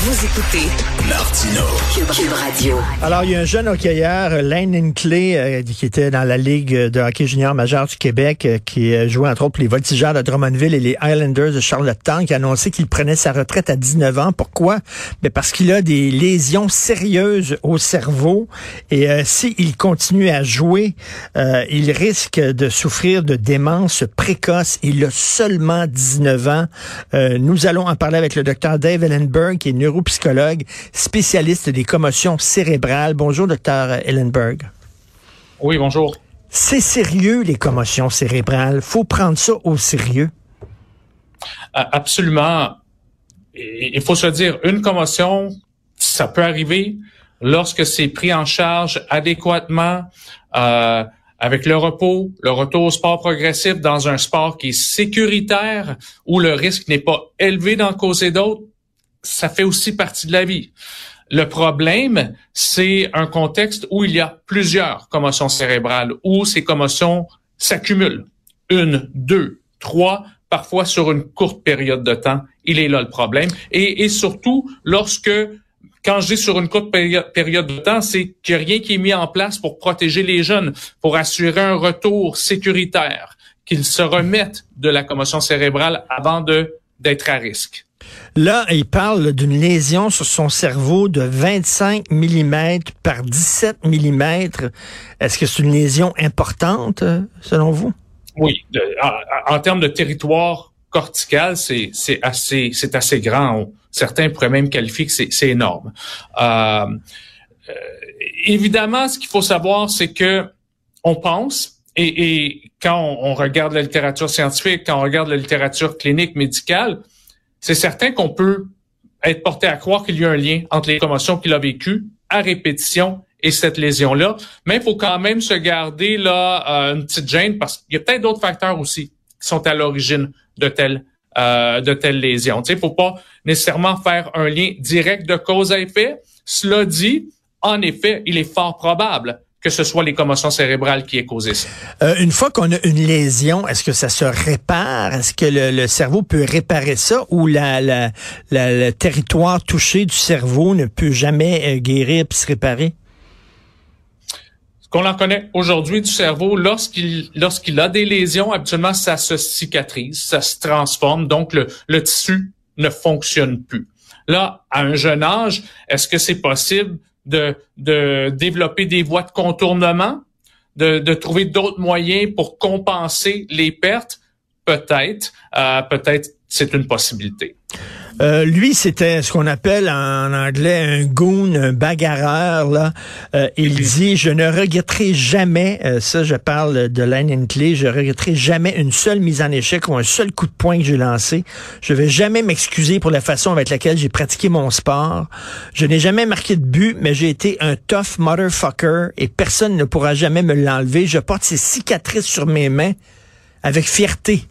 Vous écoutez Martino. Cube Radio. Alors, il y a un jeune hockeyeur, Lane Inclay, euh, qui était dans la Ligue de hockey junior majeur du Québec, euh, qui euh, jouait entre autres pour les Voltigeurs de Drummondville et les Highlanders de Charlottetown, qui a annoncé qu'il prenait sa retraite à 19 ans. Pourquoi? Ben parce qu'il a des lésions sérieuses au cerveau et s'il continue à jouer, il risque de souffrir de démence précoce. Il a seulement 19 ans. nous allons en parler avec le docteur Dave Ellenberg, qui est neuropsychologue, spécialiste des commotions cérébrales. Bonjour, docteur Ellenberg. Oui, bonjour. C'est sérieux, les commotions cérébrales? faut prendre ça au sérieux. Absolument. Il faut se dire, une commotion, ça peut arriver lorsque c'est pris en charge adéquatement, euh, avec le repos, le retour au sport progressif dans un sport qui est sécuritaire, où le risque n'est pas élevé d'en causer d'autres, ça fait aussi partie de la vie. Le problème, c'est un contexte où il y a plusieurs commotions cérébrales, où ces commotions s'accumulent. Une, deux, trois, parfois sur une courte période de temps. Il est là le problème. Et, et surtout, lorsque, quand je dis sur une courte période de temps, c'est qu'il n'y a rien qui est mis en place pour protéger les jeunes, pour assurer un retour sécuritaire, qu'ils se remettent de la commotion cérébrale avant de d'être à risque. Là, il parle d'une lésion sur son cerveau de 25 mm par 17 mm. Est-ce que c'est une lésion importante, selon vous? Oui. en, termes de territoire cortical, c'est assez, grand. certains pourraient même qualifier que c'est énorme. Euh, évidemment, ce qu'il faut savoir, c'est que on pense, et, quand on, regarde la littérature scientifique, quand on regarde la littérature clinique médicale, c'est certain qu'on peut être porté à croire qu'il y a un lien entre les commotions qu'il a vécues à répétition et cette lésion-là. Mais il faut quand même se garder là euh, une petite gêne parce qu'il y a peut-être d'autres facteurs aussi qui sont à l'origine de telles euh, de telles lésions. Il ne faut pas nécessairement faire un lien direct de cause à effet. Cela dit, en effet, il est fort probable que ce soit les commotions cérébrales qui aient causé ça. Euh, une fois qu'on a une lésion, est-ce que ça se répare? Est-ce que le, cerveau peut réparer ça ou la, la, le territoire touché du cerveau ne peut jamais euh, guérir et se réparer? Ce qu'on en connaît aujourd'hui du cerveau, lorsqu'il lorsqu'il a des lésions, habituellement, ça se cicatrise, ça se transforme, donc le, le tissu ne fonctionne plus. Là, à un jeune âge, est-ce que c'est possible de, de développer des voies de contournement, de, de trouver d'autres moyens pour compenser les pertes, peut-être, euh, peut-être c'est une possibilité. Euh, lui, c'était ce qu'on appelle en anglais un goon, un bagarreur. Là. Euh, il dit, je ne regretterai jamais, euh, ça je parle de Lanyon Clay, je regretterai jamais une seule mise en échec ou un seul coup de poing que j'ai lancé. Je vais jamais m'excuser pour la façon avec laquelle j'ai pratiqué mon sport. Je n'ai jamais marqué de but, mais j'ai été un tough motherfucker et personne ne pourra jamais me l'enlever. Je porte ces cicatrices sur mes mains avec fierté.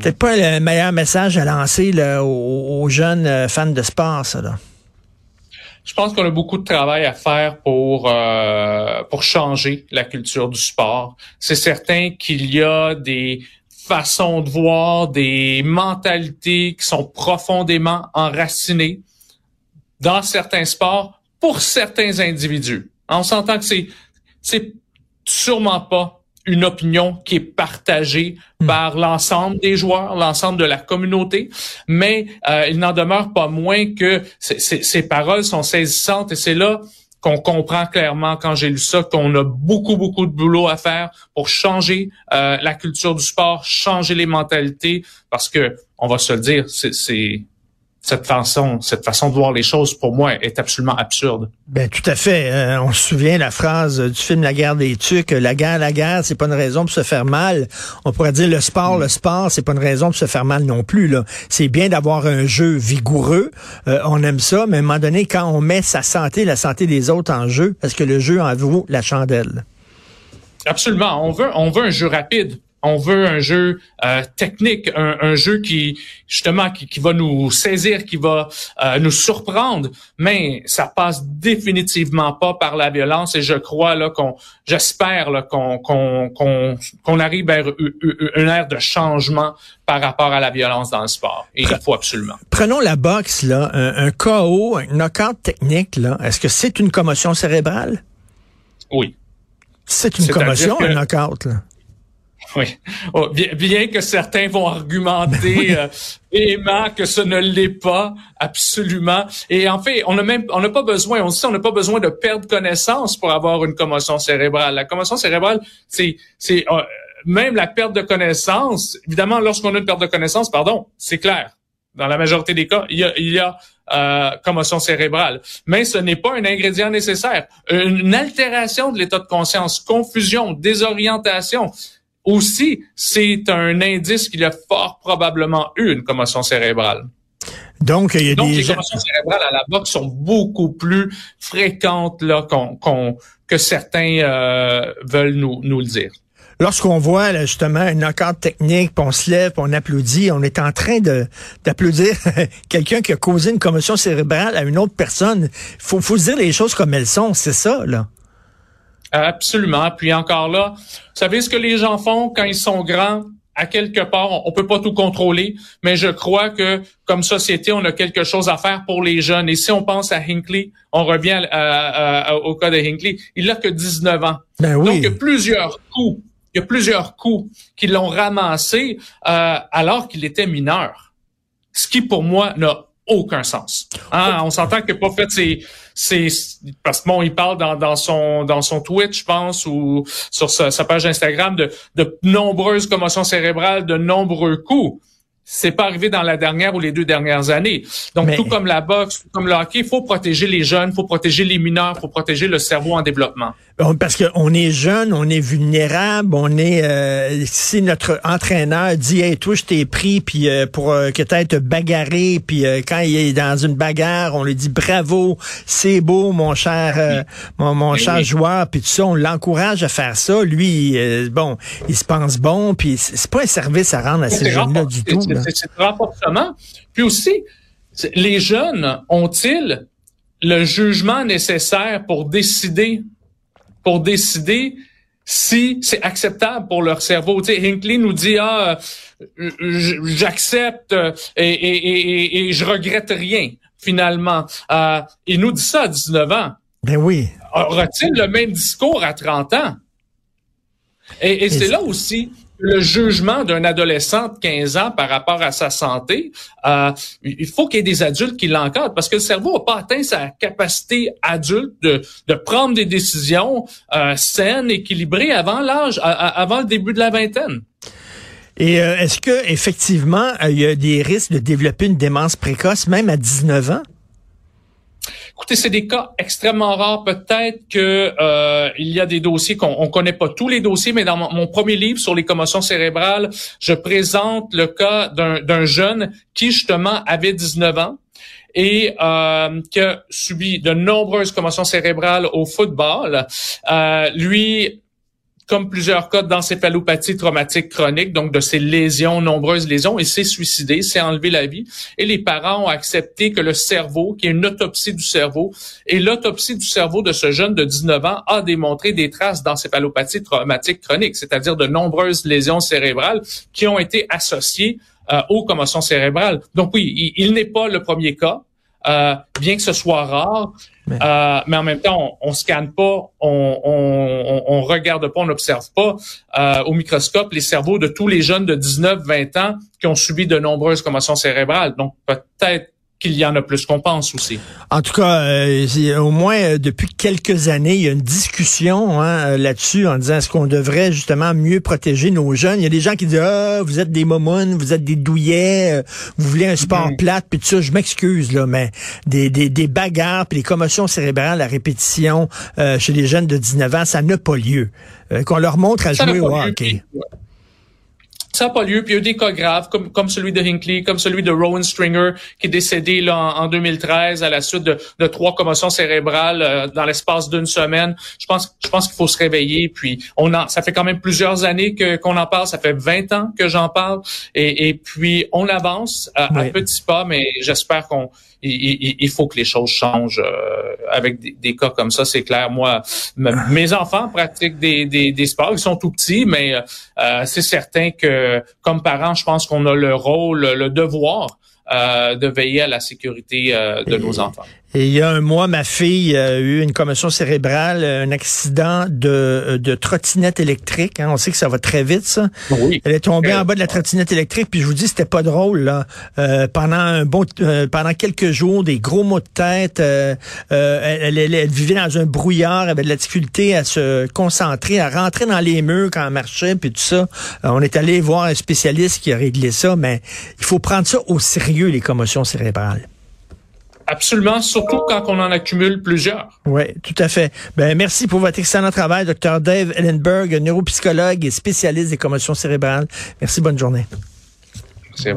Peut-être pas le meilleur message à lancer aux, jeunes euh, fans de sport, ça. Là. Je pense qu'on a beaucoup de travail à faire pour euh, pour changer la culture du sport. C'est certain qu'il y a des façons de voir, des mentalités qui sont profondément enracinées dans certains sports pour certains individus. On s'entend que c'est c'est sûrement pas une opinion qui est partagée hmm. par l'ensemble des joueurs, l'ensemble de la communauté, mais euh, il n'en demeure pas moins que ces paroles sont saisissantes et c'est là qu'on comprend clairement quand j'ai lu ça qu'on a beaucoup beaucoup de boulot à faire pour changer euh, la culture du sport, changer les mentalités parce que on va se le dire, c'est cette façon, cette façon de voir les choses, pour moi, est absolument absurde. Ben tout à fait. Euh, on se souvient la phrase du film La guerre des tucs. La guerre, la guerre, c'est pas une raison pour se faire mal. On pourrait dire le sport, le sport, c'est pas une raison pour se faire mal non plus. Là, c'est bien d'avoir un jeu vigoureux. Euh, on aime ça, mais à un moment donné, quand on met sa santé, la santé des autres en jeu, parce que le jeu en vaut la chandelle. Absolument. On veut, on veut un jeu rapide On veut un jeu euh, technique, un, jeu qui justement qui, va nous saisir, qui va euh, nous surprendre. Mais ça passe définitivement pas par la violence. Et je crois là qu'on, j'espère là qu'on qu'on qu'on arrive vers une ère de changement par rapport à la violence dans le sport. Et il faut absolument. Prenons la boxe là, un, un KO, un knockout technique là. Est-ce que c'est une commotion cérébrale? Oui. C'est une commotion, un knockout, là. Oui. Oh, bien, que certains vont argumenter ben que ce ne l'est pas, absolument. Et en fait, on n'a même, on n'a pas besoin, on on n'a pas besoin de perdre connaissance pour avoir une commotion cérébrale. La commotion cérébrale, c'est, c'est euh, même la perte de connaissance. Évidemment, lorsqu'on a une perte de connaissance, pardon, c'est clair. Dans la majorité des cas, il y a, il y a euh, commotion cérébrale. Mais ce n'est pas un ingrédient nécessaire. Une altération de l'état de conscience, confusion, désorientation, aussi, c'est un indice qu'il y a fort probablement eu une commotion cérébrale. Donc, il y a Donc, les commotions cérébrales à la boxe sont beaucoup plus fréquentes là qu'on, que certains euh, veulent nous, nous le dire. Lorsqu'on voit justement un knockout technique, puis on se lève, puis on applaudit, on est en train de d'applaudir quelqu'un qui a causé une commotion cérébrale à une autre personne. Faut faut dire les choses comme elles sont, c'est ça là. Absolument. Puis encore là, vous savez ce que les gens font quand ils sont grands? À quelque part, on, peut pas tout contrôler, mais je crois que comme société, on a quelque chose à faire pour les jeunes. Et si on pense à Hinckley, on revient au cas de Hinckley, il a que 19 ans. Ben oui. Donc, il y a plusieurs coups il y a plusieurs coups qui l'ont ramassé euh, alors qu'il était mineur. Ce qui, pour moi, n'a aucun sens. Hein? On s'entend qu'il n'a pas fait ses, ses, parce que bon, il parle dans, dans son dans son Twitch, je pense, ou sur sa, sa page Instagram de, de nombreuses commotions cérébrales, de nombreux coups c'est pas arrivé dans la dernière ou les deux dernières années. Donc, tout comme la boxe, tout comme le hockey, il faut protéger les jeunes, il faut protéger les mineurs, il faut protéger le cerveau en développement. Parce qu'on est jeune, on est vulnérable, on est... Euh, si notre entraîneur dit « Hey, toi, je t'ai pris puis euh, pour euh, que tu te bagarré, puis euh, quand il est dans une bagarre, on lui dit « Bravo, c'est beau, mon cher mon, mon cher joueur », puis tout ça, on l'encourage à faire ça. Lui, bon, il se pense bon, puis c'est pas un service à rendre à ces jeunes-là du tout. C'est renforcement. Puis aussi, les jeunes ont-ils le jugement nécessaire pour décider, pour décider si c'est acceptable pour leur cerveau. Tu sais, Hinckley nous dit ah j'accepte et, et, et, je regrette rien finalement. Euh, il nous dit ça à 19 ans. Ben oui. Aura-t-il le même discours à 30 ans? Et c'est là aussi le jugement d'un adolescent de 15 ans par rapport à sa santé, euh, il faut qu'il y ait des adultes qui l'encadrent parce que le cerveau n'a pas atteint sa capacité adulte de, de prendre des décisions euh, saines, équilibrées avant l'âge, avant le début de la vingtaine. Et euh, est-ce que effectivement il y a des risques de développer une démence précoce même à 19 ans? Écoutez, c'est des cas extrêmement rares. Peut-être que euh, il y a des dossiers qu'on on connaît pas tous les dossiers, mais dans mon, premier livre sur les commotions cérébrales, je présente le cas d'un jeune qui justement avait 19 ans et euh, qui a subi de nombreuses commotions cérébrales au football. Euh, lui comme plusieurs cas d'encéphalopathie traumatique chronique, donc de ces lésions, nombreuses lésions, et s'est suicidé, s'est enlevé la vie. Et les parents ont accepté que le cerveau, qui est une autopsie du cerveau, et l'autopsie du cerveau de ce jeune de 19 ans a démontré des traces d'encéphalopathie traumatique chronique, c'est-à-dire de nombreuses lésions cérébrales qui ont été associées euh, aux commotions cérébrales. Donc oui, il n'est pas le premier cas. Euh, bien que ce soit rare, mais, euh, mais en même temps, on, on scanne pas, on, on, on regarde pas, on n'observe pas euh, au microscope les cerveaux de tous les jeunes de 19-20 ans qui ont subi de nombreuses commotions cérébrales. Donc peut-être qu'il y en a plus qu'on pense aussi. En tout cas, euh, au moins euh, depuis quelques années, il y a une discussion hein, euh, là-dessus en disant est-ce qu'on devrait justement mieux protéger nos jeunes? Il y a des gens qui disent ah vous êtes des momounes, vous êtes des douillets, vous voulez un sport mm-hmm. plate puis tout ça. Je m'excuse là, mais des, des, des bagarres puis des commotions cérébrales à répétition chez les jeunes de 19 ans, ça n'a pas lieu. Qu'on leur montre à jouer au hockey. Ça n'a pas lieu. Puis il y a eu des cas graves, comme, comme celui de Hinckley, comme celui de Rowan Stringer, qui est décédé là, en, 2013 à la suite de, de trois commotions cérébrales euh, dans l'espace d'une semaine. Je pense, je pense qu'il faut se réveiller. Puis on a, ça fait quand même plusieurs années que qu'on en parle. Ça fait 20 ans que j'en parle. Et, et puis on avance à, à petits pas, mais j'espère qu'on il, il, faut que les choses changent euh, avec des, des, cas comme ça. C'est clair. Moi, mes enfants pratiquent des, des, des, sports. Ils sont tout petits, mais euh, c'est certain que comme parents, je pense qu'on a le rôle, le devoir euh, de veiller à la sécurité euh, de nos enfants. Et il y a un mois, ma fille a eu une commotion cérébrale, un accident de, de trottinette électrique. Hein. On sait que ça va très vite, ça. Oui. Elle est tombée en bas de la trottinette électrique, puis je vous dis, c'était pas drôle. Là. Euh, pendant un bon, pendant quelques jours, des gros maux de tête. elle, elle, elle, vivait dans un brouillard, elle avait de la difficulté à se concentrer, à rentrer dans les murs quand elle marchait, puis tout ça. on est allé voir un spécialiste qui a réglé ça, mais il faut prendre ça au sérieux les commotions cérébrales. Absolument, surtout quand on en accumule plusieurs. Oui, tout à fait. Ben, merci pour votre excellent travail, Dr. Dave Ellenberg, neuropsychologue et spécialiste des commotions cérébrales. Merci, bonne journée. Merci